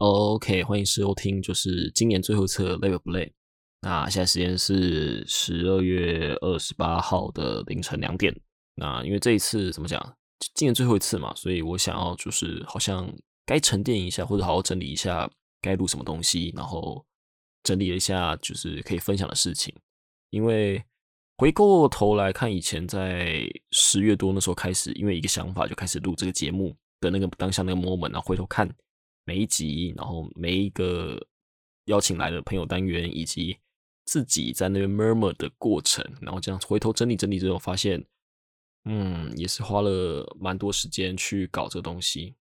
OK，欢迎收听，就是今年最后一次 Live Play。那现在时间是十二月二十八号的凌晨两点。那因为这一次怎么讲，今年最后一次嘛，所以我想要就是好像该沉淀一下，或者好好整理一下该录什么东西，然后整理了一下就是可以分享的事情。因为回过头来看，以前在十月多那时候开始，因为一个想法就开始录这个节目的那个当下那个 moment，然后回头看。每一集，然后每一个邀请来的朋友单元，以及自己在那边 murmur 的过程，然后这样回头整理整理之后，发现，嗯，也是花了蛮多时间去搞这东西。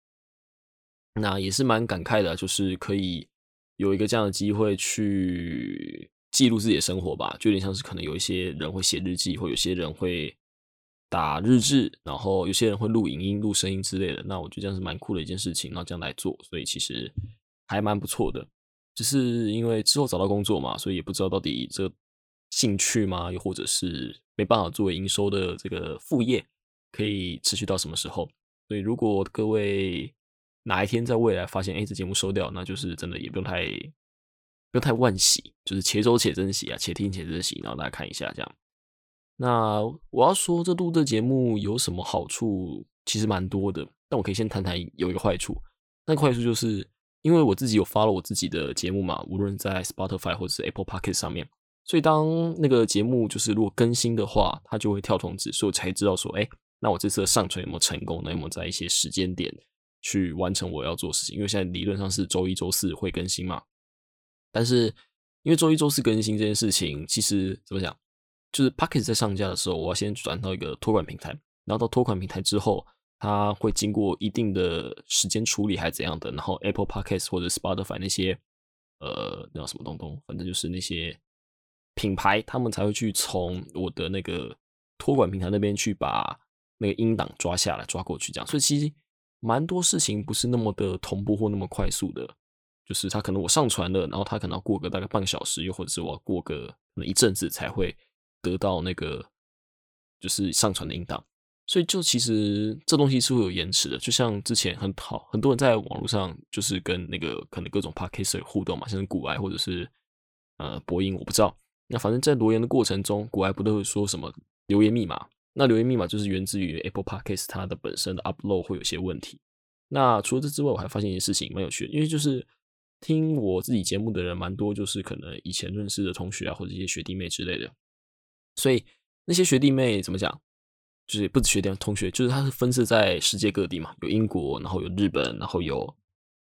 那也是蛮感慨的，就是可以有一个这样的机会去记录自己的生活吧，就有点像是可能有一些人会写日记，或有些人会。打日志，然后有些人会录影音、录声音之类的，那我觉得这样是蛮酷的一件事情，那这样来做，所以其实还蛮不错的。只是因为之后找到工作嘛，所以也不知道到底这兴趣吗？又或者是没办法作为营收的这个副业，可以持续到什么时候？所以如果各位哪一天在未来发现，哎，这节目收掉，那就是真的也不用太不用太惋惜，就是且走且珍惜啊，且听且珍惜，然后大家看一下这样。那我要说，这录这节目有什么好处？其实蛮多的。但我可以先谈谈有一个坏处。那个坏处就是，因为我自己有发了我自己的节目嘛，无论在 Spotify 或者是 Apple Podcast 上面，所以当那个节目就是如果更新的话，它就会跳通知，所以我才知道说，哎，那我这次的上传有没有成功？那有没有在一些时间点去完成我要做事情？因为现在理论上是周一、周四会更新嘛。但是因为周一、周四更新这件事情，其实怎么讲？就是 Pocket 在上架的时候，我要先转到一个托管平台，然后到托管平台之后，它会经过一定的时间处理还是怎样的，然后 Apple Podcast 或者 Spotify 那些呃那叫什么东东，反正就是那些品牌，他们才会去从我的那个托管平台那边去把那个音档抓下来抓过去，这样，所以其实蛮多事情不是那么的同步或那么快速的，就是它可能我上传了，然后它可能要过个大概半个小时，又或者是我过个可能一阵子才会。得到那个就是上传的音档，所以就其实这东西是会有延迟的。就像之前很好很多人在网络上就是跟那个可能各种 podcast 互动嘛，像是古埃或者是呃播音，我不知道。那反正在留言的过程中，古埃不都会说什么留言密码？那留言密码就是源自于 Apple Podcast 它的本身的 upload 会有些问题。那除了这之外，我还发现一件事情蛮有趣的，因为就是听我自己节目的人蛮多，就是可能以前认识的同学啊，或者一些学弟妹之类的。所以那些学弟妹怎么讲？就是不止学弟同学，就是他是分设在世界各地嘛，有英国，然后有日本，然后有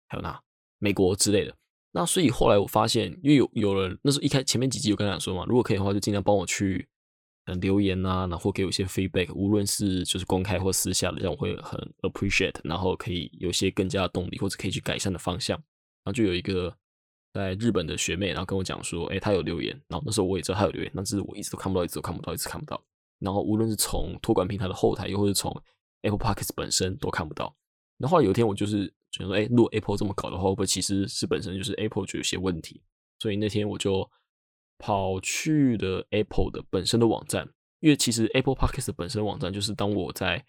还有哪美国之类的。那所以后来我发现，因为有有人那时候一开前面几集有跟他讲说嘛，如果可以的话，就尽量帮我去嗯留言啊，然后给我一些 feedback，无论是就是公开或私下的，这样我会很 appreciate，然后可以有些更加的动力，或者可以去改善的方向。然后就有一个。在日本的学妹，然后跟我讲说，哎，她有留言，然后那时候我也知道她有留言，但是我一直都看不到，一直都看不到，一直看不到。然后无论是从托管平台的后台，又或是从 Apple Podcast 本身都看不到。然后后来有一天，我就是觉得，哎，如果 Apple 这么搞的话，会不会其实是本身就是 Apple 就有些问题？所以那天我就跑去的 Apple 的本身的网站，因为其实 Apple Podcast 本身的网站就是当我在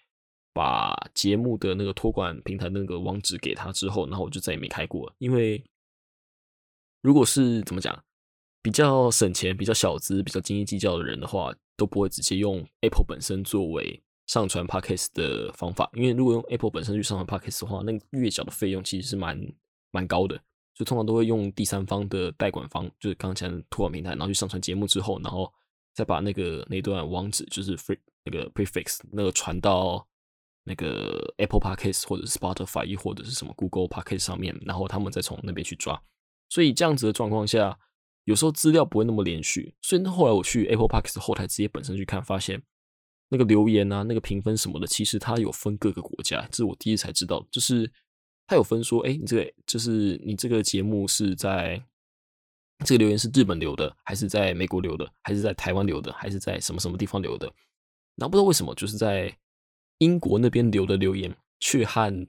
把节目的那个托管平台那个网址给他之后，然后我就再也没开过，因为。如果是怎么讲，比较省钱、比较小资、比较斤斤计较的人的话，都不会直接用 Apple 本身作为上传 Podcast 的方法。因为如果用 Apple 本身去上传 Podcast 的话，那月缴的费用其实是蛮蛮高的，所以通常都会用第三方的代管方，就是刚才的托管平台，然后去上传节目之后，然后再把那个那段网址，就是 free 那个 prefix 那个传到那个 Apple Podcast 或者 Spotify 或者是什么 Google Podcast 上面，然后他们再从那边去抓。所以这样子的状况下，有时候资料不会那么连续。所以后来我去 Apple Park 后台直接本身去看，发现那个留言啊、那个评分什么的，其实它有分各个国家。这是我第一次才知道，就是它有分说，哎，你这个就是你这个节目是在这个留言是日本留的，还是在美国留的，还是在台湾留的，还是在什么什么地方留的？然后不知道为什么，就是在英国那边留的留言却和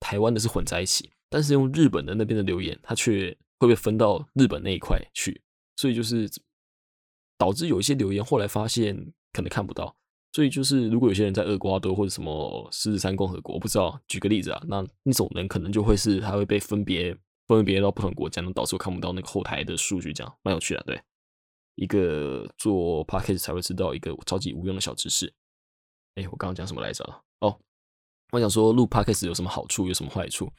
台湾的是混在一起，但是用日本的那边的留言，它却。会不会分到日本那一块去？所以就是导致有一些留言后来发现可能看不到。所以就是如果有些人在厄瓜多或者什么狮子山共和国，我不知道。举个例子啊，那那种人可能就会是他会被分别分别到不同国家，能导致我看不到那个后台的数据，这样蛮有趣的。对，一个做 podcast 才会知道一个超级无用的小知识。哎，我刚刚讲什么来着？哦，我想说录 podcast 有什么好处，有什么坏处？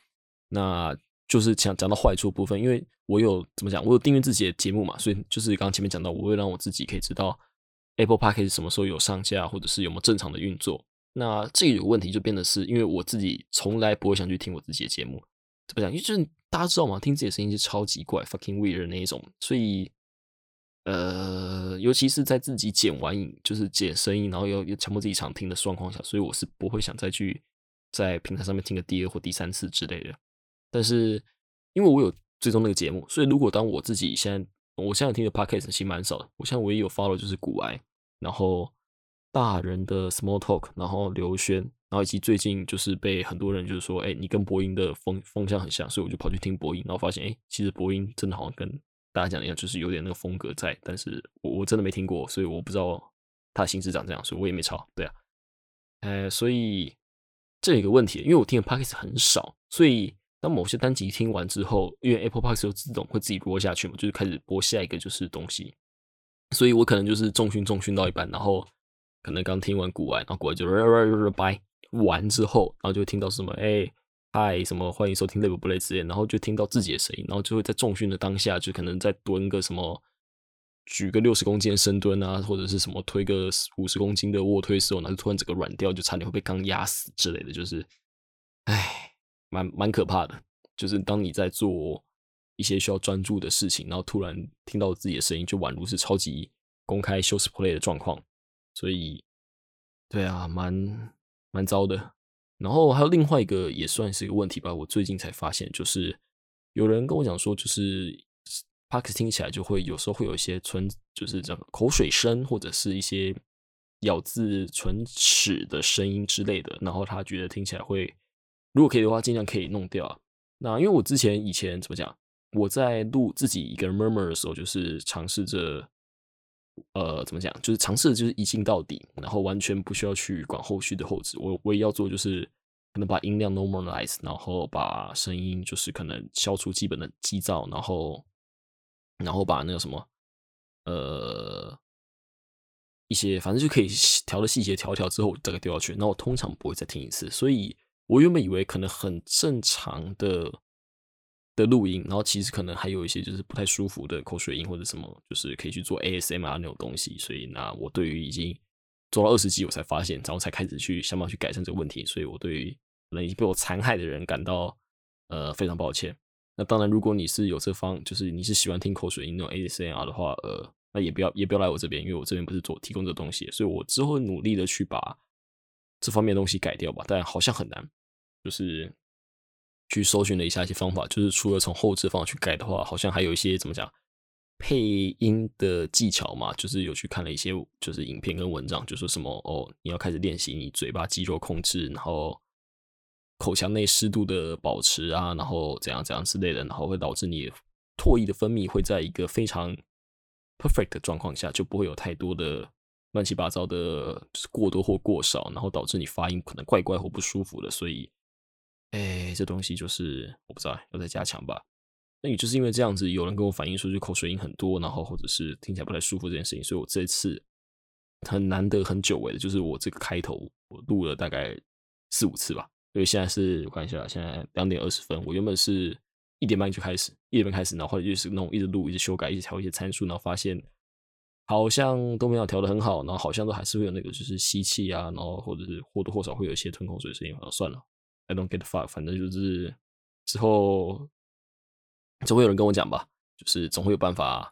那就是讲讲到坏处部分，因为我有怎么讲，我有订阅自己的节目嘛，所以就是刚刚前面讲到，我会让我自己可以知道 Apple Podcast 什么时候有上架，或者是有没有正常的运作。那这个有问题就变得是因为我自己从来不会想去听我自己的节目，怎么讲？因为就是大家知道嘛，听自己的声音是超级怪，fucking weird 那一种，所以呃，尤其是在自己剪完影，就是剪声音，然后又又强迫自己常听的状况下，所以我是不会想再去在平台上面听个第二或第三次之类的。但是因为我有追踪那个节目，所以如果当我自己现在我现在听的 podcast 其实蛮少的，我现在唯一有 follow 就是古埃，然后。大人的 small talk，然后刘轩，然后以及最近就是被很多人就是说，哎，你跟博音的风风向很像，所以我就跑去听博音，然后发现，哎，其实博音真的好像跟大家讲一样，就是有点那个风格在，但是我我真的没听过，所以我不知道他的形式长这样，所以我也没抄。对啊，呃，所以这有一个问题，因为我听的 podcast 很少，所以当某些单集听完之后，因为 Apple Podcast 自动会自己播下去嘛，就是开始播下一个就是东西，所以我可能就是重训重训到一半，然后。可能刚听完古玩，然后古玩就拜完之后，然后就听到什么哎嗨什么欢迎收听累不不累之类，然后就听到自己的声音，然后就会在重训的当下，就可能在蹲个什么举个六十公斤深蹲啊，或者是什么推个五十公斤的卧推的时候，然后突然整个软掉，就差点会被钢压死之类的，就是哎蛮蛮可怕的。就是当你在做一些需要专注的事情，然后突然听到自己的声音，就宛如是超级公开休斯 play 的状况。所以，对啊，蛮蛮糟的。然后还有另外一个也算是一个问题吧。我最近才发现，就是有人跟我讲说，就是 Parks 听起来就会有时候会有一些唇，就是这样口水声，或者是一些咬字唇齿的声音之类的。然后他觉得听起来会，如果可以的话，尽量可以弄掉。那因为我之前以前怎么讲，我在录自己一个人 murmur 的时候，就是尝试着。呃，怎么讲？就是尝试就是一镜到底，然后完全不需要去管后续的后置。我唯一要做就是可能把音量 normalize，然后把声音就是可能消除基本的激噪，然后然后把那个什么呃一些反正就可以调的细节调调之后大概丢下去。那我通常不会再听一次，所以我原本以为可能很正常的。的录音，然后其实可能还有一些就是不太舒服的口水音或者什么，就是可以去做 ASMR 那种东西。所以，那我对于已经做到二十集，我才发现，然后才开始去想办法去改善这个问题。所以我对于可能已经被我残害的人感到呃非常抱歉。那当然，如果你是有这方，就是你是喜欢听口水音那种 ASMR 的话，呃，那也不要也不要来我这边，因为我这边不是做提供这东西，所以我之后努力的去把这方面东西改掉吧。但好像很难，就是。去搜寻了一下一些方法，就是除了从后置方法去改的话，好像还有一些怎么讲配音的技巧嘛，就是有去看了一些就是影片跟文章，就说什么哦，你要开始练习你嘴巴肌肉控制，然后口腔内湿度的保持啊，然后怎样怎样之类的，然后会导致你唾液的分泌会在一个非常 perfect 的状况下，就不会有太多的乱七八糟的，就是过多或过少，然后导致你发音可能怪怪或不舒服的，所以。哎，这东西就是我不知道要再加强吧。那也就是因为这样子，有人跟我反映说，就口水音很多，然后或者是听起来不太舒服这件事情，所以我这次很难得很久违的，就是我这个开头我录了大概四五次吧。因为现在是我看一下，现在两点二十分，我原本是一点半就开始，一点半开始，然后就是那种一直录、一直修改、一直调一些参数，然后发现好像都没有调的很好，然后好像都还是会有那个就是吸气啊，然后或者是或多或少会有一些吞口水声音，算了。I don't get fuck，反正就是之后总会有人跟我讲吧，就是总会有办法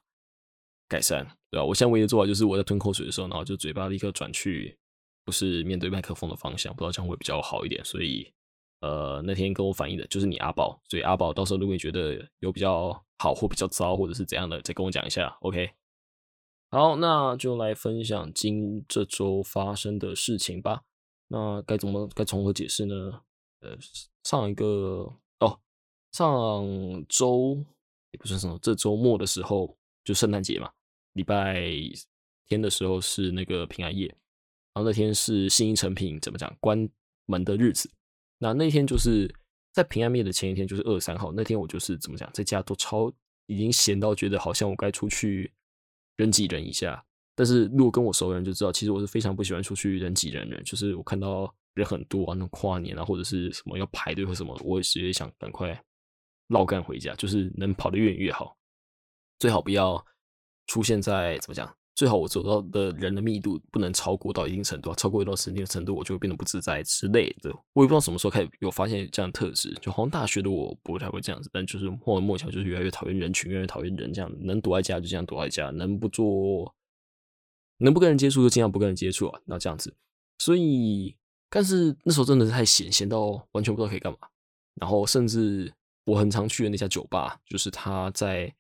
改善，对吧？我现在唯一的做法就是我在吞口水的时候，然后就嘴巴立刻转去不是面对麦克风的方向，不知道这样会比较好一点。所以呃，那天跟我反映的就是你阿宝，所以阿宝到时候如果你觉得有比较好或比较糟或者是怎样的，再跟我讲一下。OK，好，那就来分享今这周发生的事情吧。那该怎么该从何解释呢？呃，上一个哦，上周也不算什么，这周末的时候就圣诞节嘛，礼拜天的时候是那个平安夜，然后那天是新一成品怎么讲关门的日子，那那天就是在平安夜的前一天，就是二三号那天，我就是怎么讲，在家都超已经闲到觉得好像我该出去人挤人一下。但是如果跟我熟的人就知道，其实我是非常不喜欢出去人挤人的。就是我看到人很多啊，那种跨年啊，或者是什么要排队或什么，我也是想赶快绕干回家，就是能跑得越远越好，最好不要出现在怎么讲。最好我走到的人的密度不能超过到一定程度，超过一段时间的程度，我就会变得不自在之类的。我也不知道什么时候开始有发现这样的特质，就好像大学的我不太会这样子，但就是莫文莫巧就是越来越讨厌人群，越来越讨厌人，这样能躲在家就这样躲在家，能不做，能不跟人接触就尽量不跟人接触啊。那这样子，所以但是那时候真的是太闲，闲到完全不知道可以干嘛。然后甚至我很常去的那家酒吧，就是他在。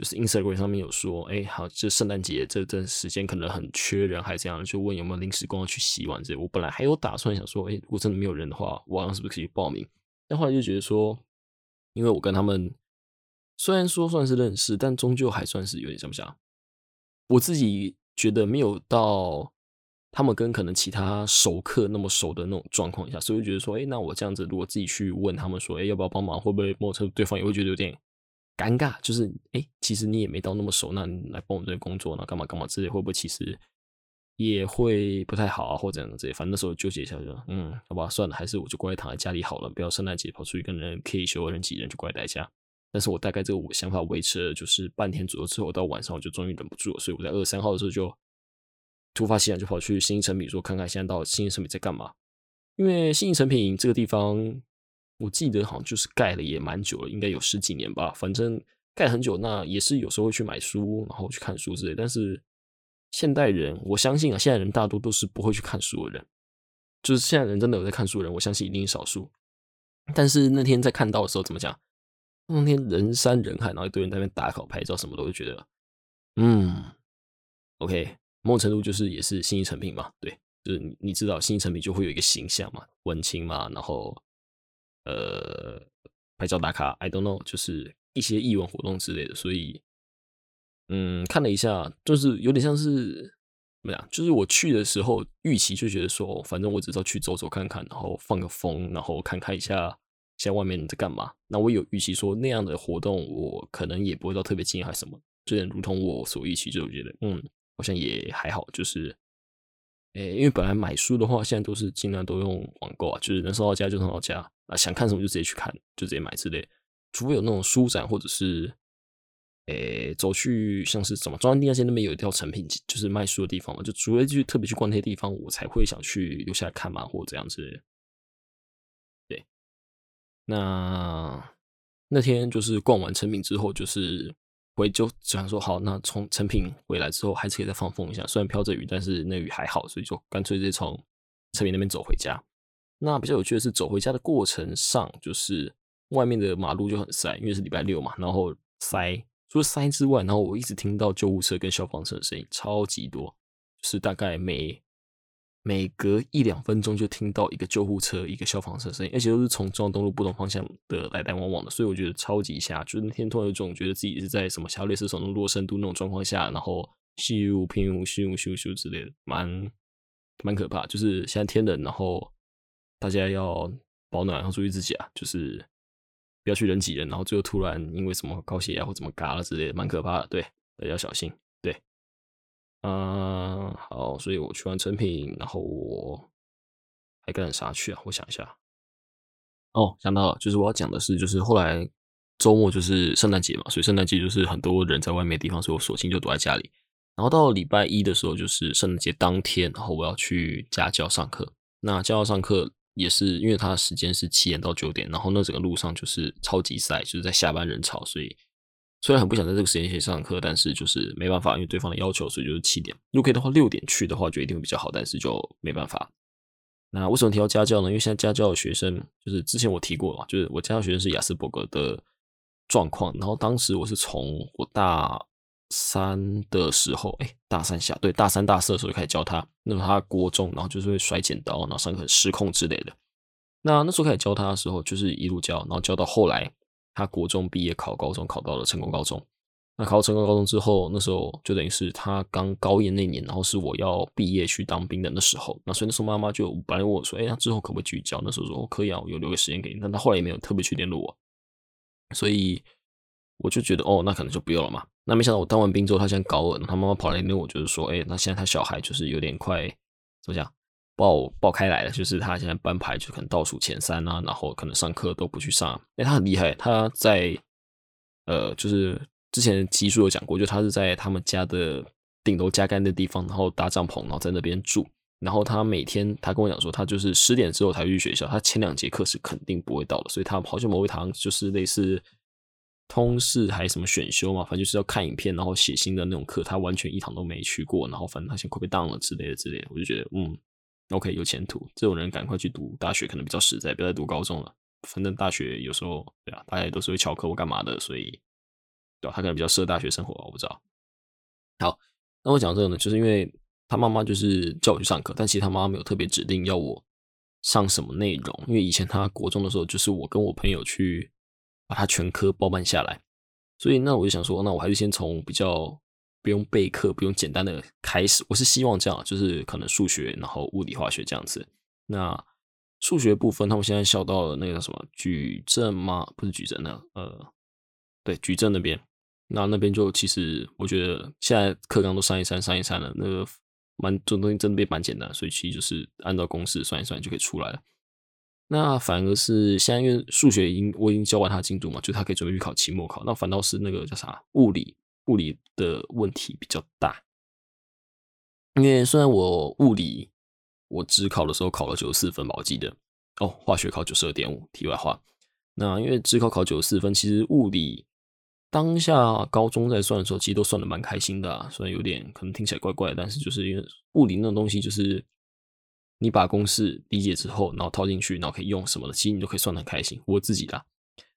就是 Instagram 上面有说，哎，好，这圣诞节这段时间可能很缺人，还这样，就问有没有临时工要去洗碗这。我本来还有打算想说，哎，如果真的没有人的话，我好像是不是可以报名？但后来就觉得说，因为我跟他们虽然说算是认识，但终究还算是有点怎么讲，我自己觉得没有到他们跟可能其他熟客那么熟的那种状况下，所以就觉得说，哎，那我这样子如果自己去问他们说，哎，要不要帮忙，会不会摩托车对方也会觉得有点。尴尬就是，哎，其实你也没到那么熟，那你来帮我们这工作，呢干嘛干嘛之类，会不会其实也会不太好啊，或者怎样之类？反正那时候纠结一下，就嗯，好吧，算了，还是我就乖乖躺在家里好了，不要圣诞节跑出去跟人 K 修人挤人，就乖在家。但是我大概这个想法维持了就是半天左右之后，到晚上我就终于忍不住了，所以我在二三号的时候就突发奇想，就跑去新成品说看看现在到新成品在干嘛，因为新成品这个地方。我记得好像就是盖了也蛮久了，应该有十几年吧。反正盖很久，那也是有时候会去买书，然后去看书之类。但是现代人，我相信啊，现在人大多都是不会去看书的人。就是现在人真的有在看书的人，我相信一定少数。但是那天在看到的时候，怎么讲？那天人山人海，然后一堆人在那边打卡拍照什么的，我就觉得，嗯，OK，某种程度就是也是新一成品嘛。对，就是你知道新一成品就会有一个形象嘛，文青嘛，然后。呃，拍照打卡，I don't know，就是一些艺文活动之类的，所以，嗯，看了一下，就是有点像是怎么样？就是我去的时候，预期就觉得说，反正我只是要去走走看看，然后放个风，然后看看一下现在外面在干嘛。那我有预期说那样的活动，我可能也不会到特别惊讶还是什么，就如同我所预期，就觉得嗯，好像也还好，就是。诶，因为本来买书的话，现在都是尽量都用网购啊，就是能送到家就送到家啊，想看什么就直接去看，就直接买之类。除非有那种书展，或者是诶走去像是什么中央地下街那边有一条成品，就是卖书的地方嘛，就除非去特别去逛那些地方，我才会想去留下来看嘛，或者这样子。对，那那天就是逛完成品之后，就是。回就想说好，那从成品回来之后还是可以再放风一下。虽然飘着雨，但是那雨还好，所以就干脆直接从成品那边走回家。那比较有趣的是，走回家的过程上，就是外面的马路就很塞，因为是礼拜六嘛，然后塞。除了塞之外，然后我一直听到救护车跟消防车的声音，超级多，就是大概每。每隔一两分钟就听到一个救护车、一个消防车声音，而且都是从中央东路不同方向的来来往往的，所以我觉得超级吓。就是那天突然有种觉得自己是在什么小类似什么落深度那种状况下，然后咻咻咻咻咻之类的，蛮蛮可怕。就是现在天冷，然后大家要保暖，然后注意自己啊，就是不要去人挤人，然后最后突然因为什么高血压或怎么嘎了之类的，蛮可怕的。对，大家要小心。对嗯，好，所以我去完成品，然后我还干了啥去啊？我想一下，哦，想到了，就是我要讲的是，就是后来周末就是圣诞节嘛，所以圣诞节就是很多人在外面的地方，所以我索性就躲在家里。然后到礼拜一的时候，就是圣诞节当天，然后我要去家教上课。那家教上课也是因为它的时间是七点到九点，然后那整个路上就是超级塞，就是在下班人潮，所以。虽然很不想在这个时间线上课，但是就是没办法，因为对方的要求，所以就是七点。如果可以的话，六点去的话，就一定会比较好，但是就没办法。那为什么提到家教呢？因为现在家教的学生，就是之前我提过嘛，就是我家教学生是雅斯伯格的状况。然后当时我是从我大三的时候，哎，大三下，对，大三大四的时候就开始教他。那么他国中，然后就是会甩剪刀，然后上课失控之类的。那那时候开始教他的时候，就是一路教，然后教到后来。他国中毕业考高中，考到了成功高中。那考到成功高中之后，那时候就等于是他刚高一那年，然后是我要毕业去当兵的那时候。那所以那时候妈妈就本来问我说：“哎，那之后可不可以继续教？”那时候说：“可以啊，我有留个时间给你。”但他后来也没有特别去联络我，所以我就觉得哦，那可能就不用了嘛。那没想到我当完兵之后，他现在高二，他妈妈跑来联络我，就是说：“哎，那现在他小孩就是有点快怎么讲爆爆开来了，就是他现在班排就可能倒数前三啊，然后可能上课都不去上。哎，他很厉害，他在呃就是。之前奇叔有讲过，就他是在他们家的顶楼加盖的地方，然后搭帐篷，然后在那边住。然后他每天，他跟我讲说，他就是十点之后才去学校，他前两节课是肯定不会到的。所以他跑去某一堂就是类似通识还什么选修嘛，反正就是要看影片，然后写新的那种课，他完全一堂都没去过。然后反正他现在快被当了之类的之类的，我就觉得嗯，OK 有前途，这种人赶快去读大学可能比较实在，不要再读高中了。反正大学有时候对啊，大家也都是会翘课或干嘛的，所以。对吧，他可能比较适合大学生活，我不知道。好，那我讲这个呢，就是因为他妈妈就是叫我去上课，但其实他妈妈没有特别指定要我上什么内容。因为以前他国中的时候，就是我跟我朋友去把它全科包办下来，所以那我就想说，那我还是先从比较不用备课、不用简单的开始。我是希望这样，就是可能数学，然后物理、化学这样子。那数学部分，他们现在笑到了那个什么矩阵吗？不是矩阵的，呃，对，矩阵那边。那那边就其实我觉得现在课纲都删一删删一删了，那个蛮这东西真的变蛮简单，所以其实就是按照公式算一算就可以出来了。那反而是现在因为数学已经我已经教完他进度嘛，就他可以准备去考期末考。那反倒是那个叫啥物理物理的问题比较大，因为虽然我物理我只考的时候考了九十四分吧，我记得哦，化学考九十二点五。题外话，那因为只考考九十四分，其实物理。当下高中在算的时候，其实都算的蛮开心的，虽然有点可能听起来怪怪，但是就是因为物理那种东西，就是你把公式理解之后，然后套进去，然后可以用什么的，其实你都可以算的很开心。我自己的，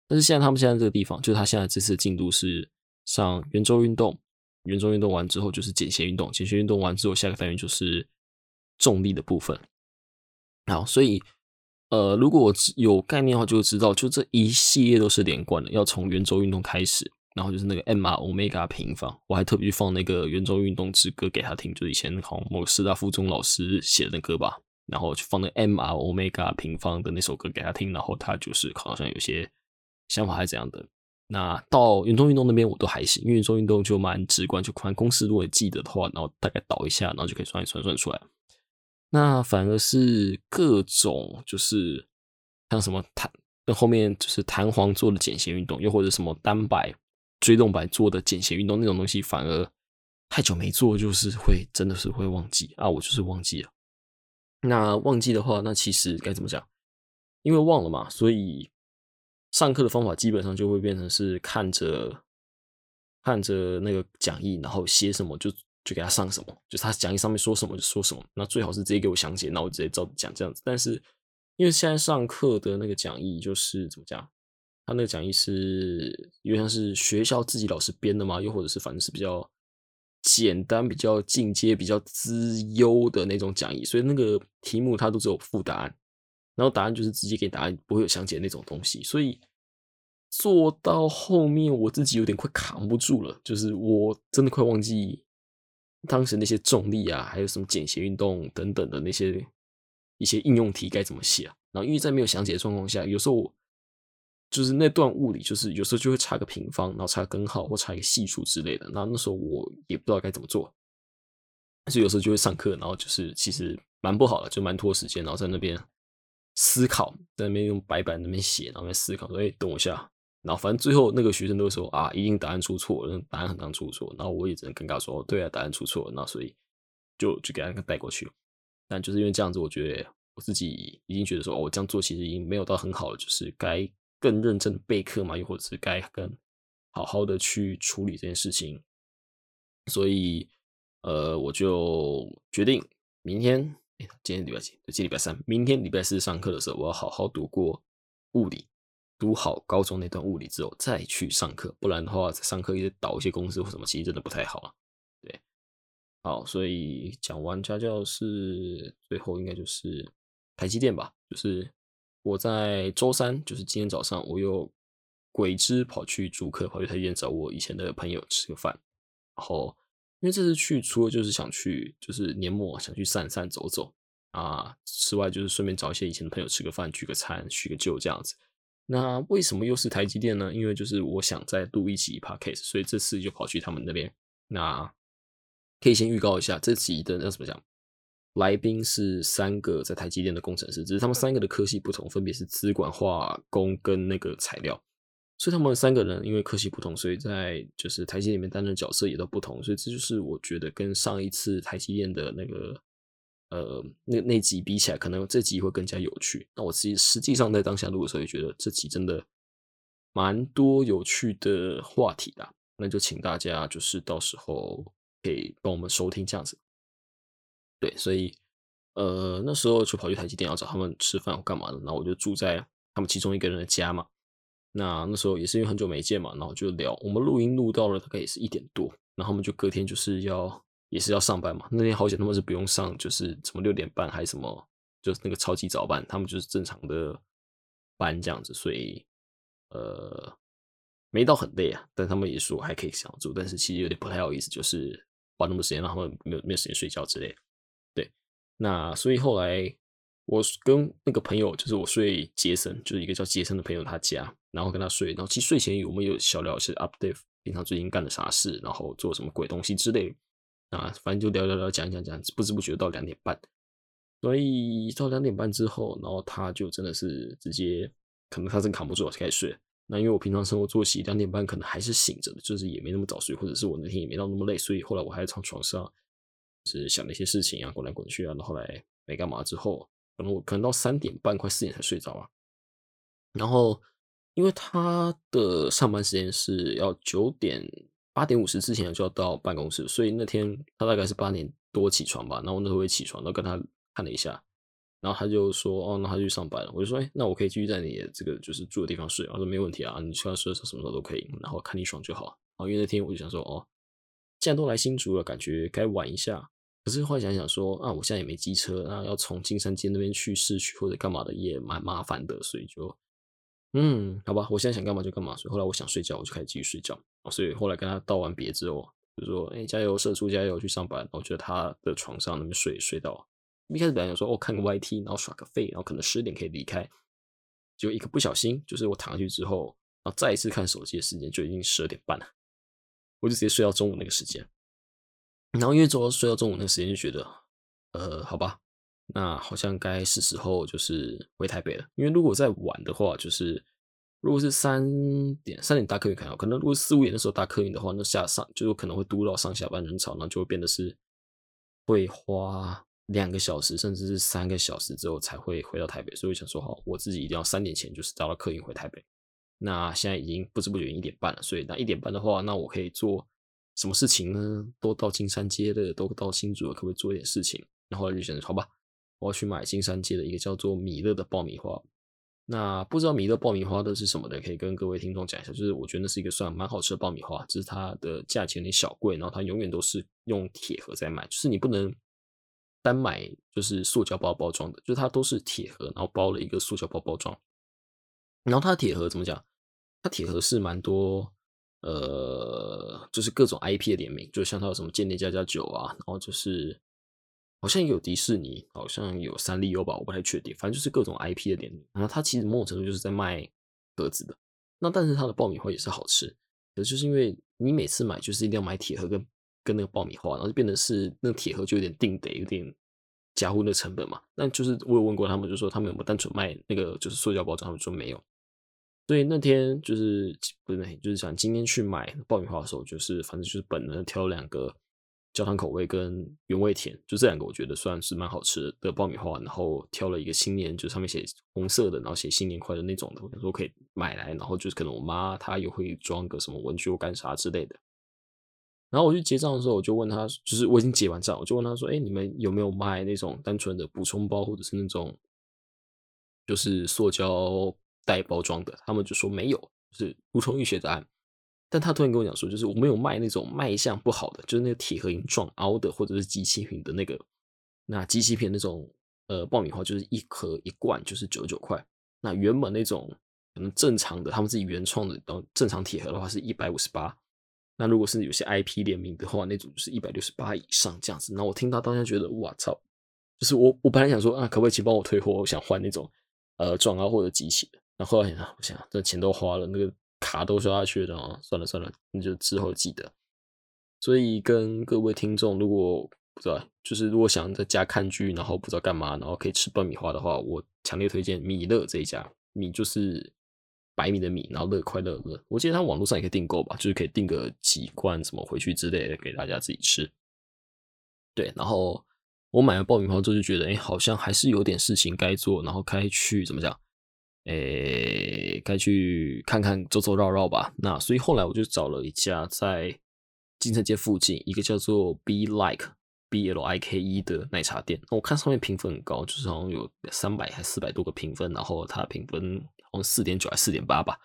但是现在他们现在这个地方，就是他现在这次进度是上圆周运动，圆周运动完之后就是简谐运动，简谐运动完之后下个单元就是重力的部分。好，所以呃，如果我有概念的话，就会知道，就这一系列都是连贯的，要从圆周运动开始。然后就是那个 m r omega 平方，我还特别去放那个圆周运动之歌给他听，就以前好像某个师大附中老师写的歌吧。然后去放那 m r omega 平方的那首歌给他听，然后他就是好像有些想法还是怎样的。那到圆周运动那边我都还行，因为圆周运动就蛮直观，就看公式如果记得的话，然后大概导一下，然后就可以算一算算出来。那反而是各种就是像什么弹，跟后面就是弹簧做的简谐运动，又或者什么单摆。椎动摆做的简谐运动那种东西，反而太久没做，就是会真的是会忘记啊！我就是忘记了。那忘记的话，那其实该怎么讲？因为忘了嘛，所以上课的方法基本上就会变成是看着看着那个讲义，然后写什么就就给他上什么，就他讲义上面说什么就说什么。那最好是直接给我详解，那我直接照讲这样子。但是因为现在上课的那个讲义就是怎么讲？他那个讲义是有点像是学校自己老师编的嘛？又或者是反正是比较简单、比较进阶、比较资优的那种讲义，所以那个题目它都只有附答案，然后答案就是直接给答案，不会有详解那种东西。所以做到后面，我自己有点快扛不住了，就是我真的快忘记当时那些重力啊，还有什么简谐运动等等的那些一些应用题该怎么写啊。然后因为在没有详解的状况下，有时候我。就是那段物理，就是有时候就会差个平方，然后差根号或差一个系数之类的。那那时候我也不知道该怎么做，所以有时候就会上课，然后就是其实蛮不好的，就蛮拖时间，然后在那边思考，在那边用白板那边写，然后在思考说：“哎，等我一下。”然后反正最后那个学生都会说：“啊，一定答案出错，答案很难出错。”然后我也只能尴尬说：“，对啊，答案出错。”那所以就就给他带过去。但就是因为这样子，我觉得我自己已经觉得说：“哦，我这样做其实已经没有到很好了，就是该。”更认真的备课嘛，又或者是该跟好好的去处理这件事情，所以呃，我就决定明天，今天礼拜几？今天礼拜三，明天礼拜四上课的时候，我要好好读过物理，读好高中那段物理之后再去上课，不然的话，上课一直倒一些公式或什么，其实真的不太好啊。对，好，所以讲完家教是最后应该就是台积电吧，就是。我在周三，就是今天早上，我又鬼知跑去主客跑去台积电找我以前的朋友吃个饭，然后因为这次去除了就是想去就是年末想去散散走走啊，之外就是顺便找一些以前的朋友吃个饭聚个餐叙个旧这样子。那为什么又是台积电呢？因为就是我想再录一集 podcast，所以这次就跑去他们那边。那可以先预告一下，这集的那怎么讲？来宾是三个在台积电的工程师，只是他们三个的科系不同，分别是资管化工跟那个材料，所以他们三个人因为科系不同，所以在就是台积电里面担任角色也都不同，所以这就是我觉得跟上一次台积电的那个呃那那集比起来，可能这集会更加有趣。那我自己实际上在当下录的时候，也觉得这集真的蛮多有趣的话题的，那就请大家就是到时候可以帮我们收听这样子。对，所以，呃，那时候就跑去台积电要找他们吃饭或干嘛的，然后我就住在他们其中一个人的家嘛。那那时候也是因为很久没见嘛，然后就聊，我们录音录到了大概也是一点多，然后他们就隔天就是要也是要上班嘛。那天好险他们是不用上，就是什么六点半还是什么，就是那个超级早班，他们就是正常的班这样子，所以呃没到很累啊。但他们也说还可以想住，但是其实有点不太好意思，就是花那么多时间让他们没有没有时间睡觉之类。那所以后来我跟那个朋友，就是我睡杰森，就是一个叫杰森的朋友他家，然后跟他睡。然后其实睡前我们有小聊一些 update，平常最近干了啥事，然后做什么鬼东西之类。啊，反正就聊聊聊，讲讲讲，不知不觉到两点半。所以到两点半之后，然后他就真的是直接，可能他真扛不住，开始睡。那因为我平常生活作息两点半可能还是醒着的，就是也没那么早睡，或者是我那天也没到那么累，所以后来我还在床床上。是想那些事情啊，滚来滚去啊，然后来没干嘛之后，可能我可能到三点半快四点才睡着啊。然后因为他的上班时间是要九点八点五十之前就要到办公室，所以那天他大概是八点多起床吧。然后那时候会起床，然后跟他看了一下，然后他就说：“哦，那他去上班了。”我就说：“哎，那我可以继续在你这个就是住的地方睡。”他说：“没问题啊，你需要睡什么时候都可以，然后看你爽就好。”然后因为那天我就想说：“哦，既然都来新竹了，感觉该玩一下。”可是后来想想说啊，我现在也没机车，那要从金山街那边去市区或者干嘛的也蛮麻烦的，所以就嗯，好吧，我现在想干嘛就干嘛。所以后来我想睡觉，我就开始继续睡觉。所以后来跟他道完别之后，就说哎，加油，社畜加油，去上班。我觉得他的床上那边睡睡到一开始本来想说哦，看个 YT，然后耍个废，然后可能十点可以离开。就一个不小心，就是我躺下去之后，然后再一次看手机的时间就已经十二点半了，我就直接睡到中午那个时间。然后因为昨睡到中午那个时间，就觉得，呃，好吧，那好像该是时候就是回台北了。因为如果再晚的话，就是如果是三点三点搭客运看，可能如果四五点的时候搭客运的话，那下上就有可能会堵到上下班人潮，那就会变得是会花两个小时甚至是三个小时之后才会回到台北。所以我想说，好，我自己一定要三点前就是搭到客运回台北。那现在已经不知不觉一点半了，所以那一点半的话，那我可以做。什么事情呢？都到金山街的，都到新竹了，可不可以做一点事情？然后就选择好吧，我要去买金山街的一个叫做米勒的爆米花。那不知道米勒爆米花的是什么的，可以跟各位听众讲一下。就是我觉得那是一个算蛮好吃的爆米花，只是它的价钱有点小贵，然后它永远都是用铁盒在卖，就是你不能单买，就是塑胶包包装的，就是它都是铁盒，然后包了一个塑胶包包装。然后它的铁盒怎么讲？它铁盒是蛮多。呃，就是各种 IP 的联名，就像它有什么《间谍加加酒》啊，然后就是好像有迪士尼，好像有三丽鸥吧，我不太确定。反正就是各种 IP 的联名。然后它其实某种程度就是在卖盒子的。那但是它的爆米花也是好吃，可就是因为你每次买就是一定要买铁盒跟跟那个爆米花，然后就变得是那个铁盒就有点定得，有点加乎那成本嘛。那就是我有问过他们，就说他们有没有单纯卖那个就是塑胶包装，他们说没有。所以那天就是不是，就是想今天去买爆米花的时候，就是反正就是本能挑两个焦糖口味跟原味甜，就这两个我觉得算是蛮好吃的爆米花。然后挑了一个新年，就上面写红色的，然后写新年快乐那种的，我想说可以买来。然后就是可能我妈她也会装个什么文具或干啥之类的。然后我去结账的时候，我就问他，就是我已经结完账，我就问他说：“哎，你们有没有卖那种单纯的补充包，或者是那种就是塑胶？”带包装的，他们就说没有，就是无从预写答案。但他突然跟我讲说，就是我没有卖那种卖相不好的，就是那个铁盒已经撞凹的，或者是机器品的那个，那机器片那种呃爆米花，就是一盒一罐就是九十九块。那原本那种可能正常的他们自己原创的，然后正常铁盒的话是一百五十八。那如果是有些 IP 联名的话，那种就是一百六十八以上这样子。那我听到当下觉得，哇操！就是我我本来想说啊，可不可以请帮我退货？我想换那种呃撞凹或者机器的。然后后来想，我想这钱都花了，那个卡都刷下去了，算了算了，那就之后记得。所以跟各位听众，如果不知道，就是如果想在家看剧，然后不知道干嘛，然后可以吃爆米花的话，我强烈推荐米乐这一家。米就是白米的米，然后乐快乐乐。我记得他网络上也可以订购吧，就是可以订个几罐什么回去之类的给大家自己吃。对，然后我买了爆米花之后就觉得，哎，好像还是有点事情该做，然后该去怎么讲？诶，该去看看走走绕绕吧。那所以后来我就找了一家在金城街附近一个叫做 Be Like B L I K E 的奶茶店。我看上面评分很高，就是好像有三百还四百多个评分，然后它评分好像四点九还四点八吧。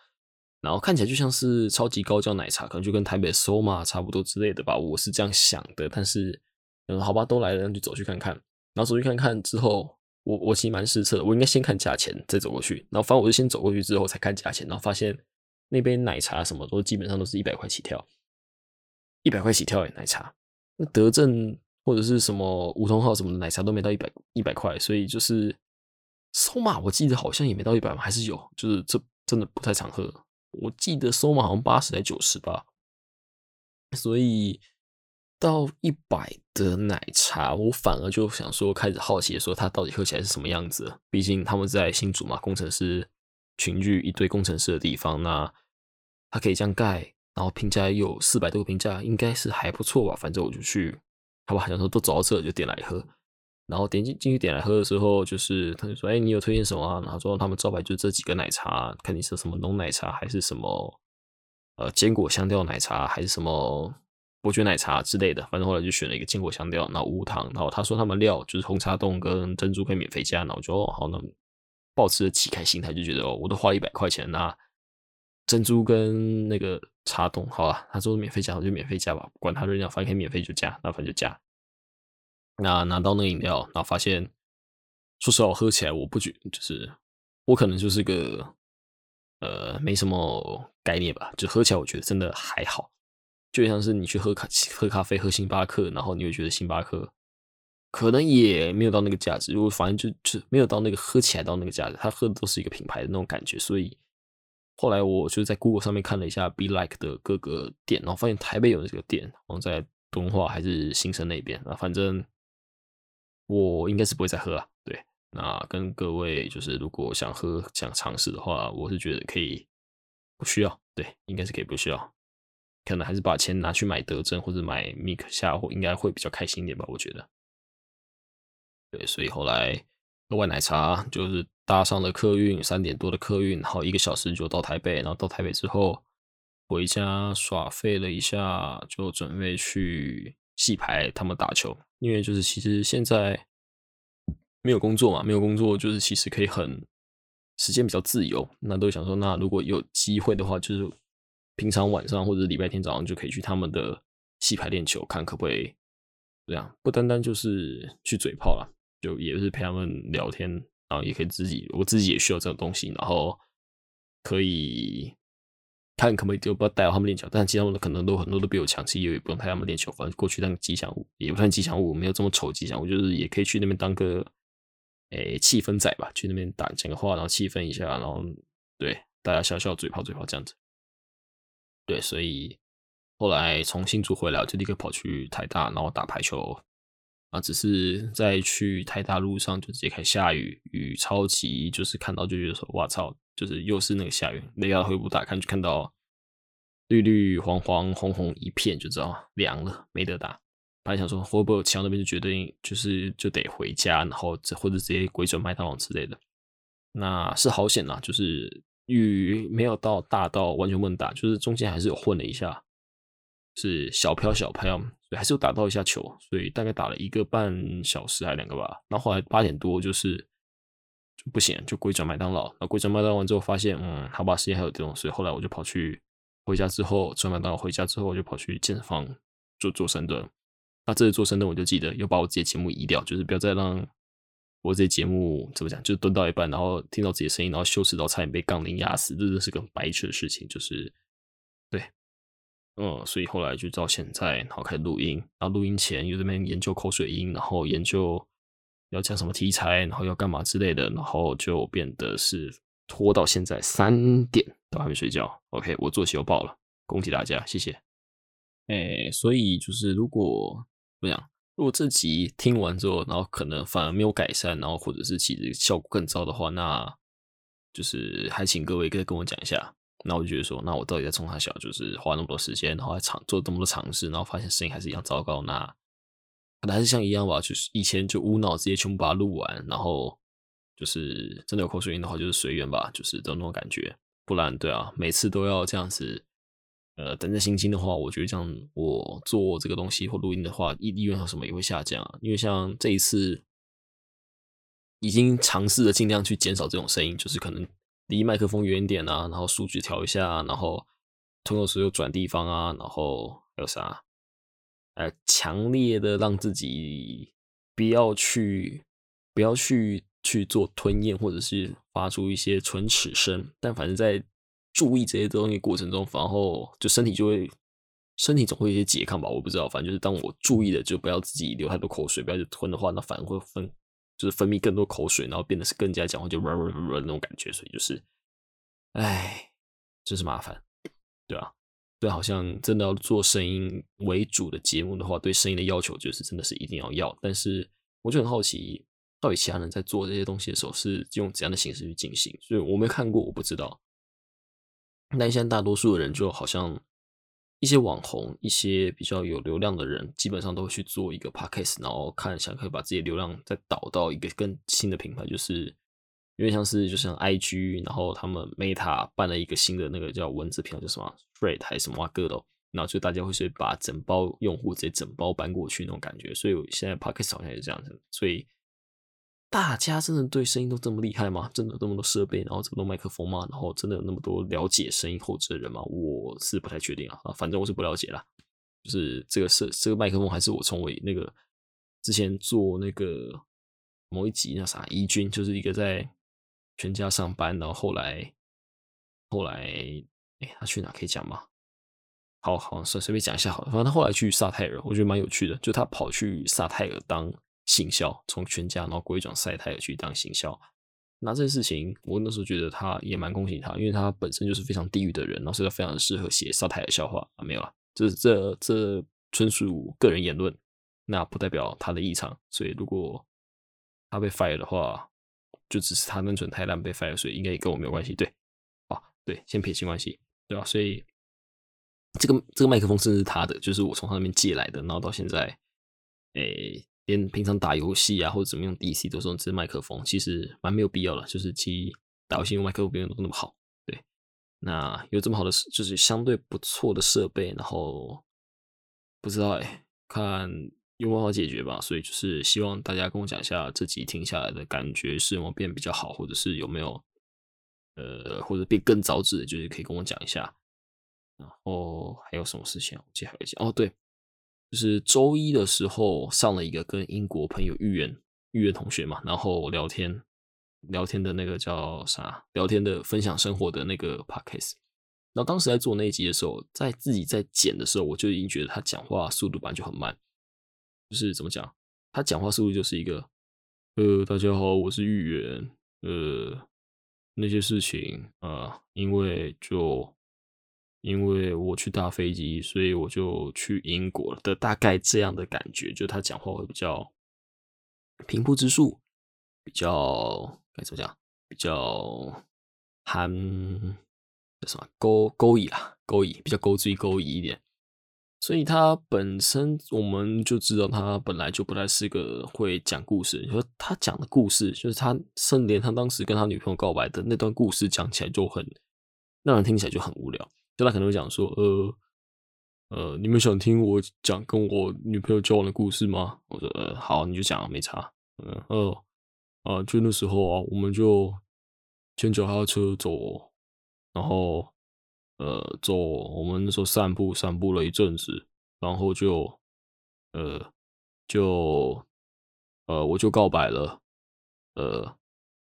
然后看起来就像是超级高胶奶茶，可能就跟台北 Soma 差不多之类的吧。我是这样想的，但是嗯，好吧，都来了，那就走去看看。然后走去看看之后。我我其实蛮失策，我应该先看价钱再走过去。然后反正我就先走过去之后才看价钱，然后发现那杯奶茶什么都基本上都是一百块起跳，一百块起跳诶，奶茶。那德政或者是什么梧桐号什么的奶茶都没到一百一百块，所以就是收马我记得好像也没到一百还是有，就是这真的不太常喝。我记得收马好像八十还九十吧，所以。到一百的奶茶，我反而就想说，开始好奇说它到底喝起来是什么样子。毕竟他们在新竹嘛，工程师群聚一堆工程师的地方，那它可以这样盖，然后评价有四百多个评价，应该是还不错吧。反正我就去，好吧，想说都走到这就点来喝。然后点进进去点来喝的时候，就是他就说：“哎，你有推荐什么啊？”然后说他们招牌就这几个奶茶，看你是什么浓奶茶还是什么呃坚果香调奶茶还是什么。伯爵奶茶之类的，反正后来就选了一个坚果香调，然后无糖。然后他说他们料就是红茶冻跟珍珠可以免费加，然后我就哦好，那抱持着乞丐心态就觉得哦，我都花一百块钱，那珍珠跟那个茶冻好啊，他说免费加我就免费加吧，管他热量，反正可以免费就加，那反正就加。那拿到那个饮料，然后发现，说实话，我喝起来我不觉，就是我可能就是个呃没什么概念吧，就喝起来我觉得真的还好。就像是你去喝咖喝咖啡喝星巴克，然后你会觉得星巴克可能也没有到那个价值，如果反正就就没有到那个喝起来到那个价值，他喝的都是一个品牌的那种感觉。所以后来我就在 Google 上面看了一下 Be Like 的各个店，然后发现台北有这个店，然后在敦化还是新生那边啊，反正我应该是不会再喝了。对，那跟各位就是如果想喝想尝试的话，我是觉得可以不需要，对，应该是可以不需要。可能还是把钱拿去买德政或者买 Mik 下，应该会比较开心一点吧？我觉得。对，所以后来喝完奶茶，就是搭上了客运，三点多的客运，然后一个小时就到台北。然后到台北之后，回家耍废了一下，就准备去戏排他们打球。因为就是其实现在没有工作嘛，没有工作就是其实可以很时间比较自由。那都想说，那如果有机会的话，就是。平常晚上或者礼拜天早上就可以去他们的戏排练球，看可不可以这样，不单单就是去嘴炮了，就也是陪他们聊天，然后也可以自己，我自己也需要这种东西，然后可以看可不可以就不要带他们练球，但其他们可能都很多都比我强，其实也不用带他们练球，反正过去当吉祥物也不算吉祥物，没有这么丑吉祥物，就是也可以去那边当个诶气氛仔吧，去那边打讲个话，然后气氛一下，然后对大家笑笑嘴炮嘴炮这样子。对，所以后来从新竹回来，就立刻跑去台大，然后打排球啊。只是在去台大路上就直接开始下雨，雨超级，就是看到就觉得说，哇操，就是又是那个下雨。雷亚回补打看就看到绿绿黄黄红红一片，就知道凉了，没得打。本来想说会不会骑到那边就决定就是就得回家，然后或者直接鬼转麦当劳之类的。那是好险呐，就是。雨没有到大到完全不能打，就是中间还是有混了一下，是小飘小飘，所以还是有打到一下球，所以大概打了一个半小时还两个吧。然后后来八点多就是就不行，就归转麦当劳。那归转麦当劳完之后发现，嗯，好吧，时间还有这种，所以后来我就跑去回家之后转麦当劳回家之后，我就跑去健身房做做深蹲。那这次做深蹲，我就记得又把我自己节目移掉，就是不要再让我这节目怎么讲，就蹲到一半，然后听到自己的声音，然后羞耻到差点被杠铃压死，这真是个白痴的事情。就是对，嗯，所以后来就到现在，然后开始录音，然后录音前又在那边研究口水音，然后研究要讲什么题材，然后要干嘛之类的，然后就变得是拖到现在三点都还没睡觉。OK，我作息又爆了，恭喜大家，谢谢。哎，所以就是如果怎么讲？如果这集听完之后，然后可能反而没有改善，然后或者是其实效果更糟的话，那就是还请各位再跟我讲一下。那我就觉得说，那我到底在冲他小，就是花那么多时间，然后还尝做这么多尝试，然后发现声音还是一样糟糕，那可能还是像一样吧，就是以前就无脑直接全部把它录完，然后就是真的有口水音的话，就是随缘吧，就是这种感觉。不然，对啊，每次都要这样子。呃，等着心情的话，我觉得这样我做这个东西或录音的话，意意愿和什么也会下降啊。因为像这一次，已经尝试着尽量去减少这种声音，就是可能离麦克风远点啊，然后数据调一下，然后通过时候转地方啊，然后还有啥？呃，强烈的让自己不要去，不要去去做吞咽，或者是发出一些唇齿声。但反正在注意这些东西过程中，然后就身体就会，身体总会有一些拮抗吧，我不知道，反正就是当我注意的，就不要自己流太多口水，不要去吞的话，那反而会分，就是分泌更多口水，然后变得是更加讲话就那种感觉，所以就是，唉，真是麻烦，对啊，对，好像真的要做声音为主的节目的话，对声音的要求就是真的是一定要要，但是我就很好奇，到底其他人在做这些东西的时候是用怎样的形式去进行，所以我没看过，我不知道。那现在大多数的人就好像一些网红、一些比较有流量的人，基本上都会去做一个 podcast，然后看想可以把自己流量再导到一个更新的品牌，就是有点像是就像 IG，然后他们 Meta 办了一个新的那个叫文字频道，叫什么 Thread 还是什么啊个的，然后就大家会是把整包用户直接整包搬过去那种感觉，所以现在 podcast 好像也是这样子，所以。大家真的对声音都这么厉害吗？真的有那么多设备，然后这么多麦克风吗？然后真的有那么多了解声音后置的人吗？我是不太确定啊。啊，反正我是不了解啦。就是这个设这个麦克风还是我从我那个之前做那个某一集那啥一军，就是一个在全家上班，然后后来后来哎他去哪可以讲吗？好好随随便讲一下好了。反正他后来去萨泰尔，我觉得蛮有趣的，就他跑去萨泰尔当。行销从全家，然后归转赛泰尔去当行销，那这件事情，我那时候觉得他也蛮恭喜他，因为他本身就是非常地狱的人，然后所以他非常适合写沙泰尔笑话啊，没有了，这这这纯属个人言论，那不代表他的异常，所以如果他被 fire 的话，就只是他单纯太烂被 fire，所以应该也跟我没有关系，对，啊，对，先撇清关系，对吧？所以这个这个麦克风是他的，就是我从他那边借来的，然后到现在，诶。连平常打游戏啊，或者怎么用 DC 都是用这麦克风，其实蛮没有必要的。就是其打游戏用麦克风不用那么好，对。那有这么好的，就是相对不错的设备，然后不知道哎，看有办法解决吧。所以就是希望大家跟我讲一下这集听下来的感觉是有没有变比较好，或者是有没有呃，或者变更早止，就是可以跟我讲一下。然后还有什么事情？我记得还有一件哦，对。就是周一的时候上了一个跟英国朋友预言预言同学嘛，然后聊天聊天的那个叫啥？聊天的分享生活的那个 podcast。然后当时在做那一集的时候，在自己在剪的时候，我就已经觉得他讲话速度本来就很慢。就是怎么讲？他讲话速度就是一个呃，大家好，我是玉言，呃，那些事情啊，因为就。因为我去搭飞机，所以我就去英国的大概这样的感觉，就他讲话会比较平铺直述，比较该怎么讲？比较含叫什么勾勾引啊，勾引比较勾追勾引一点。所以他本身我们就知道他本来就不太是个会讲故事。你说他讲的故事，就是他甚连他当时跟他女朋友告白的那段故事讲起来就很让人听起来就很无聊。就他可能会讲说，呃，呃，你们想听我讲跟我女朋友交往的故事吗？我说，呃，好，你就讲，没差。嗯，哦，啊，就那时候啊，我们就牵脚踏车走，然后，呃，走，我们那时候散步，散步了一阵子，然后就，呃，就，呃，我就告白了，呃，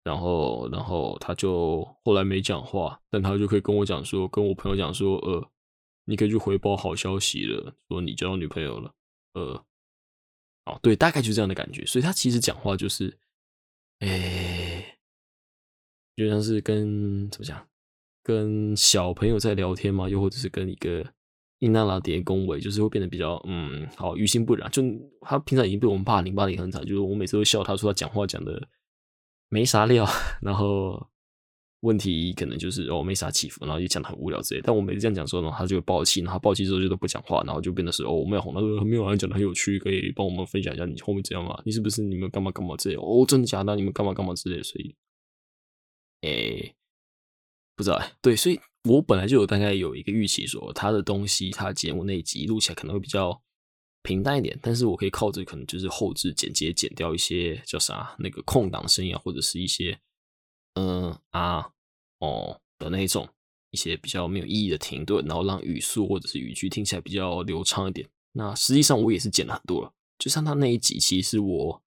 然后然后他就后来没讲话，但他就可以跟我讲说，跟我朋友讲说，呃，你可以去回报好消息了，说你交到女朋友了，呃，哦，对，大概就这样的感觉，所以他其实讲话就是，哎，就像是跟怎么讲，跟小朋友在聊天嘛，又或者是跟一个。英娜拉蝶恭维，就是会变得比较嗯好，于心不忍。就他平常已经被我们霸凌霸凌很惨，就是我每次都笑他说他讲话讲的没啥料，然后问题可能就是哦没啥起伏，然后就讲的很无聊之类。但我每次这样讲时候呢，他就会爆气，然后爆气之后就都不讲话，然后就变得是哦我们要哄他说没有啊讲的很有趣，可以帮我们分享一下你后面怎样吗？你是不是你们干嘛干嘛之类？哦真的假的？你们干嘛干嘛之类？所以，诶，不知道哎，对，所以。我本来就有大概有一个预期，说他的东西，他节目那一集录起来可能会比较平淡一点，但是我可以靠着可能就是后置剪接剪掉一些叫啥那个空档声音啊，或者是一些嗯啊哦的那种一些比较没有意义的停顿，然后让语速或者是语句听起来比较流畅一点。那实际上我也是剪了很多了，就像他那一集，其实我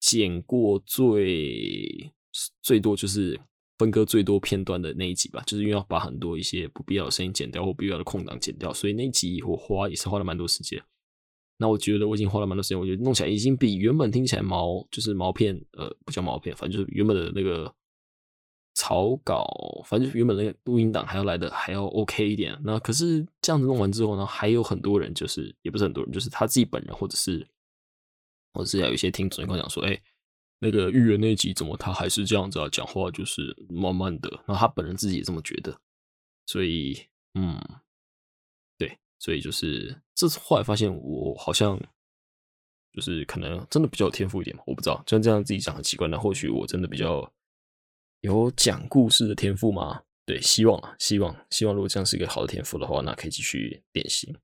剪过最最多就是。分割最多片段的那一集吧，就是因为要把很多一些不必要的声音剪掉或不必要的空档剪掉，所以那一集我花也是花了蛮多时间。那我觉得我已经花了蛮多时间，我觉得弄起来已经比原本听起来毛就是毛片，呃，不叫毛片，反正就是原本的那个草稿，反正就原本那个录音档还要来的还要 OK 一点。那可是这样子弄完之后呢，还有很多人就是也不是很多人，就是他自己本人或者是或者是有一些听众跟我讲说，哎。那个预言那集怎么他还是这样子啊？讲话就是慢慢的，然后他本人自己也这么觉得，所以嗯，所以就是这次后来发现我好像就是可能真的比较有天赋一点嘛，我不知道，就这样自己讲很奇怪，那或许我真的比较有讲故事的天赋吗？对，希望啊，希望希望如果这样是一个好的天赋的话，那可以继续练习。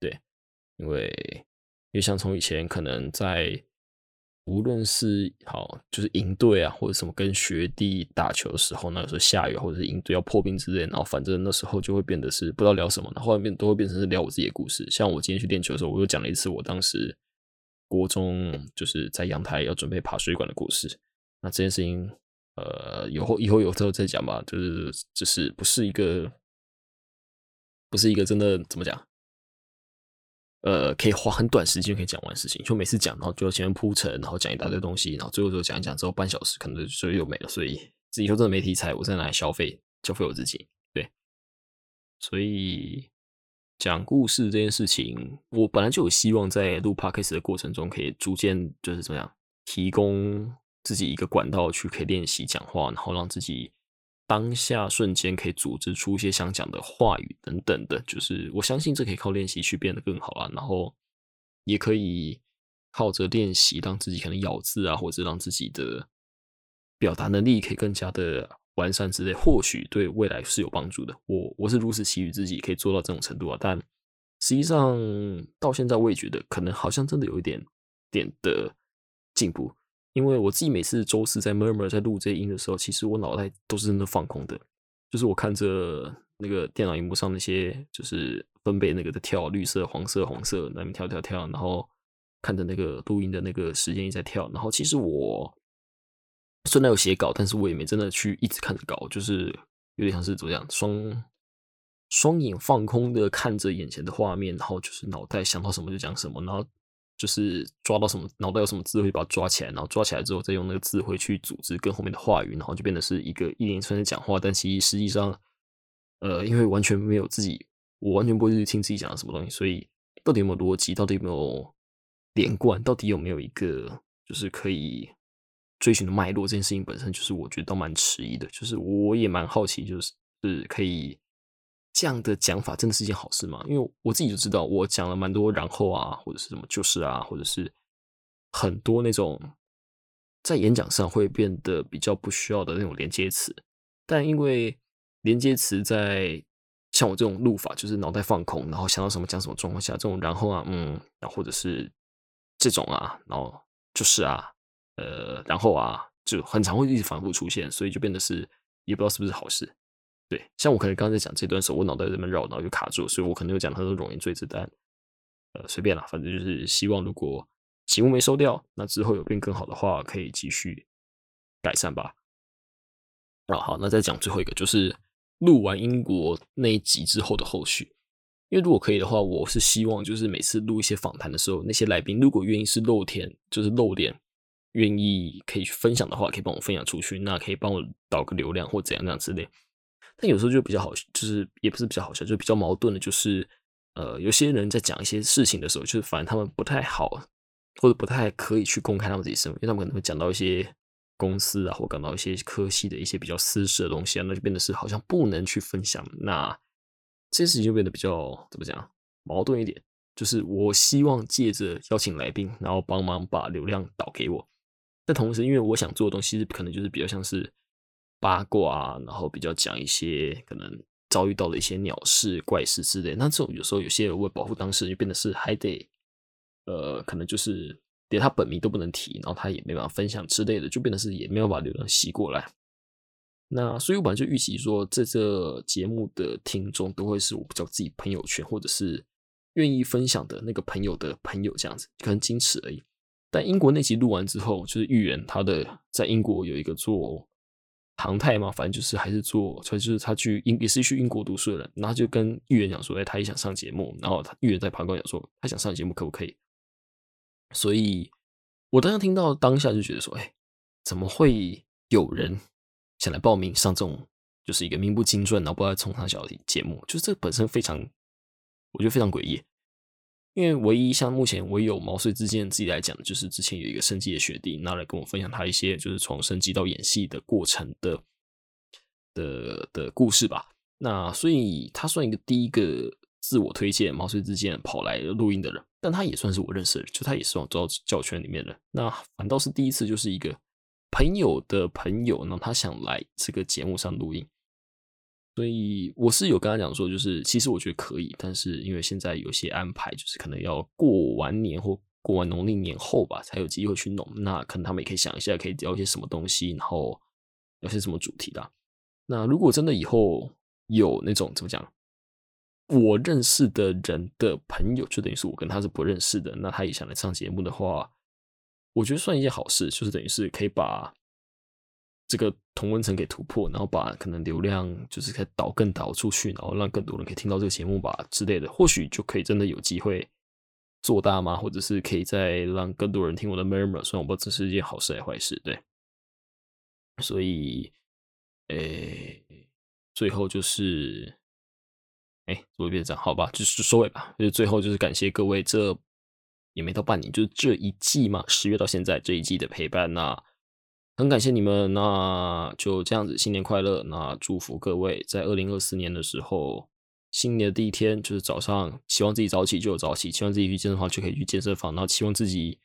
对，因为因为像从以前可能在。无论是好，就是营队啊，或者什么跟学弟打球的时候，那有时候下雨，或者是营队要破冰之类，然后反正那时候就会变得是不知道聊什么，然后面都会变成是聊我自己的故事。像我今天去练球的时候，我又讲了一次我当时国中就是在阳台要准备爬水管的故事。那这件事情，呃，以后以后有时候再讲吧，就是就是不是一个，不是一个真的怎么讲。呃，可以花很短时间可以讲完事情，就每次讲，然后就前面铺陈，然后讲一大堆东西，然后最后就讲一讲之后半小时，可能就又没了。所以自己说真的没题材，我在哪里消费消费我自己？对，所以讲故事这件事情，我本来就有希望在录 podcast 的过程中，可以逐渐就是怎么样，提供自己一个管道去可以练习讲话，然后让自己。当下瞬间可以组织出一些想讲的话语等等的，就是我相信这可以靠练习去变得更好啊。然后也可以靠着练习，让自己可能咬字啊，或者让自己的表达能力可以更加的完善之类，或许对未来是有帮助的。我我是如此期许自己可以做到这种程度啊，但实际上到现在我也觉得可能好像真的有一点点的进步。因为我自己每次周四在 murmur 在录这些音的时候，其实我脑袋都是真的放空的，就是我看着那个电脑荧幕上那些就是分贝那个在跳绿色、黄色、红色那边跳跳跳，然后看着那个录音的那个时间一在跳，然后其实我虽然有写稿，但是我也没真的去一直看着稿，就是有点像是怎么样双双眼放空的看着眼前的画面，然后就是脑袋想到什么就讲什么，然后。就是抓到什么脑袋有什么智慧把它抓起来，然后抓起来之后再用那个智慧去组织跟后面的话语，然后就变得是一个一连串的讲话。但其实实际上，呃，因为完全没有自己，我完全不会去听自己讲的什么东西，所以到底有没有逻辑，到底有没有连贯，到底有没有一个就是可以追寻的脉络，这件事情本身就是我觉得都蛮迟疑的。就是我也蛮好奇，就是是可以。这样的讲法真的是一件好事吗？因为我自己就知道，我讲了蛮多，然后啊，或者是什么就是啊，或者是很多那种在演讲上会变得比较不需要的那种连接词。但因为连接词在像我这种录法，就是脑袋放空，然后想到什么讲什么状况下，这种然后啊，嗯，然后或者是这种啊，然后就是啊，呃，然后啊，就很常会一直反复出现，所以就变得是也不知道是不是好事。对，像我可能刚才讲这段时候，我脑袋在那边绕，然后就卡住，所以我可能又讲很多容易坠子弹，呃，随便了，反正就是希望如果节目没收掉，那之后有变更好的话，可以继续改善吧。啊，好，那再讲最后一个，就是录完英国那一集之后的后续。因为如果可以的话，我是希望就是每次录一些访谈的时候，那些来宾如果愿意是露天，就是露脸，愿意可以去分享的话，可以帮我分享出去，那可以帮我导个流量或怎样那样之类。但有时候就比较好，就是也不是比较好笑，就比较矛盾的，就是呃，有些人在讲一些事情的时候，就是反正他们不太好，或者不太可以去公开他们自己身份，因为他们可能会讲到一些公司啊，或讲到一些科系的一些比较私事的东西啊，那就变得是好像不能去分享。那这些事情就变得比较怎么讲矛盾一点，就是我希望借着邀请来宾，然后帮忙把流量导给我，但同时因为我想做的东西可能就是比较像是八卦啊，然后比较讲一些可能遭遇到的一些鸟事、怪事之类。那这种有时候有些人为保护当事人，就变得是还得呃，可能就是连他本名都不能提，然后他也没办法分享之类的，就变得是也没有把流量吸过来。那所以，我本来就预期说，在这节目的听众都会是我比较自己朋友圈，或者是愿意分享的那个朋友的朋友这样子，可能仅此而已。但英国那集录完之后，就是预言他的在英国有一个做航太嘛，反正就是还是做，所以就是他去英也是去英国读书的人，然后就跟预言讲说，哎，他也想上节目，然后他预言在旁观讲说，他想上节目可不可以？所以我当时听到当下就觉得说，哎，怎么会有人？想来报名上这种就是一个名不经传，然后不知道从哪小的节目，就是这本身非常，我觉得非常诡异。因为唯一像目前唯有毛遂自荐自己来讲，就是之前有一个升级的学弟拿来跟我分享他一些就是从升级到演戏的过程的的的故事吧。那所以他算一个第一个自我推荐毛遂自荐跑来录音的人，但他也算是我认识的，就他也是往教教圈里面的。那反倒是第一次就是一个。朋友的朋友呢，他想来这个节目上录音，所以我是有跟他讲说，就是其实我觉得可以，但是因为现在有些安排，就是可能要过完年或过完农历年后吧，才有机会去弄。那可能他们也可以想一下，可以聊一些什么东西，然后有些什么主题的。那如果真的以后有那种怎么讲，我认识的人的朋友，就等于是我跟他是不认识的，那他也想来上节目的话。我觉得算一件好事，就是等于是可以把这个同温层给突破，然后把可能流量就是可以导更导出去，然后让更多人可以听到这个节目吧之类的，或许就可以真的有机会做大吗？或者是可以再让更多人听我的 murmur？虽然我不知道这是一件好事还是坏事，对。所以，诶，最后就是，哎，做一遍这样好吧，就是收尾吧。就是最后就是感谢各位这。也没到半年，就是这一季嘛，十月到现在这一季的陪伴，那很感谢你们，那就这样子，新年快乐，那祝福各位在二零二四年的时候，新年的第一天就是早上，希望自己早起就有早起，希望自己去健身房就可以去健身房，然后希望自己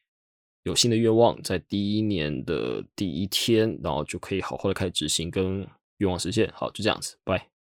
有新的愿望，在第一年的第一天，然后就可以好好的开始执行跟愿望实现，好，就这样子，拜。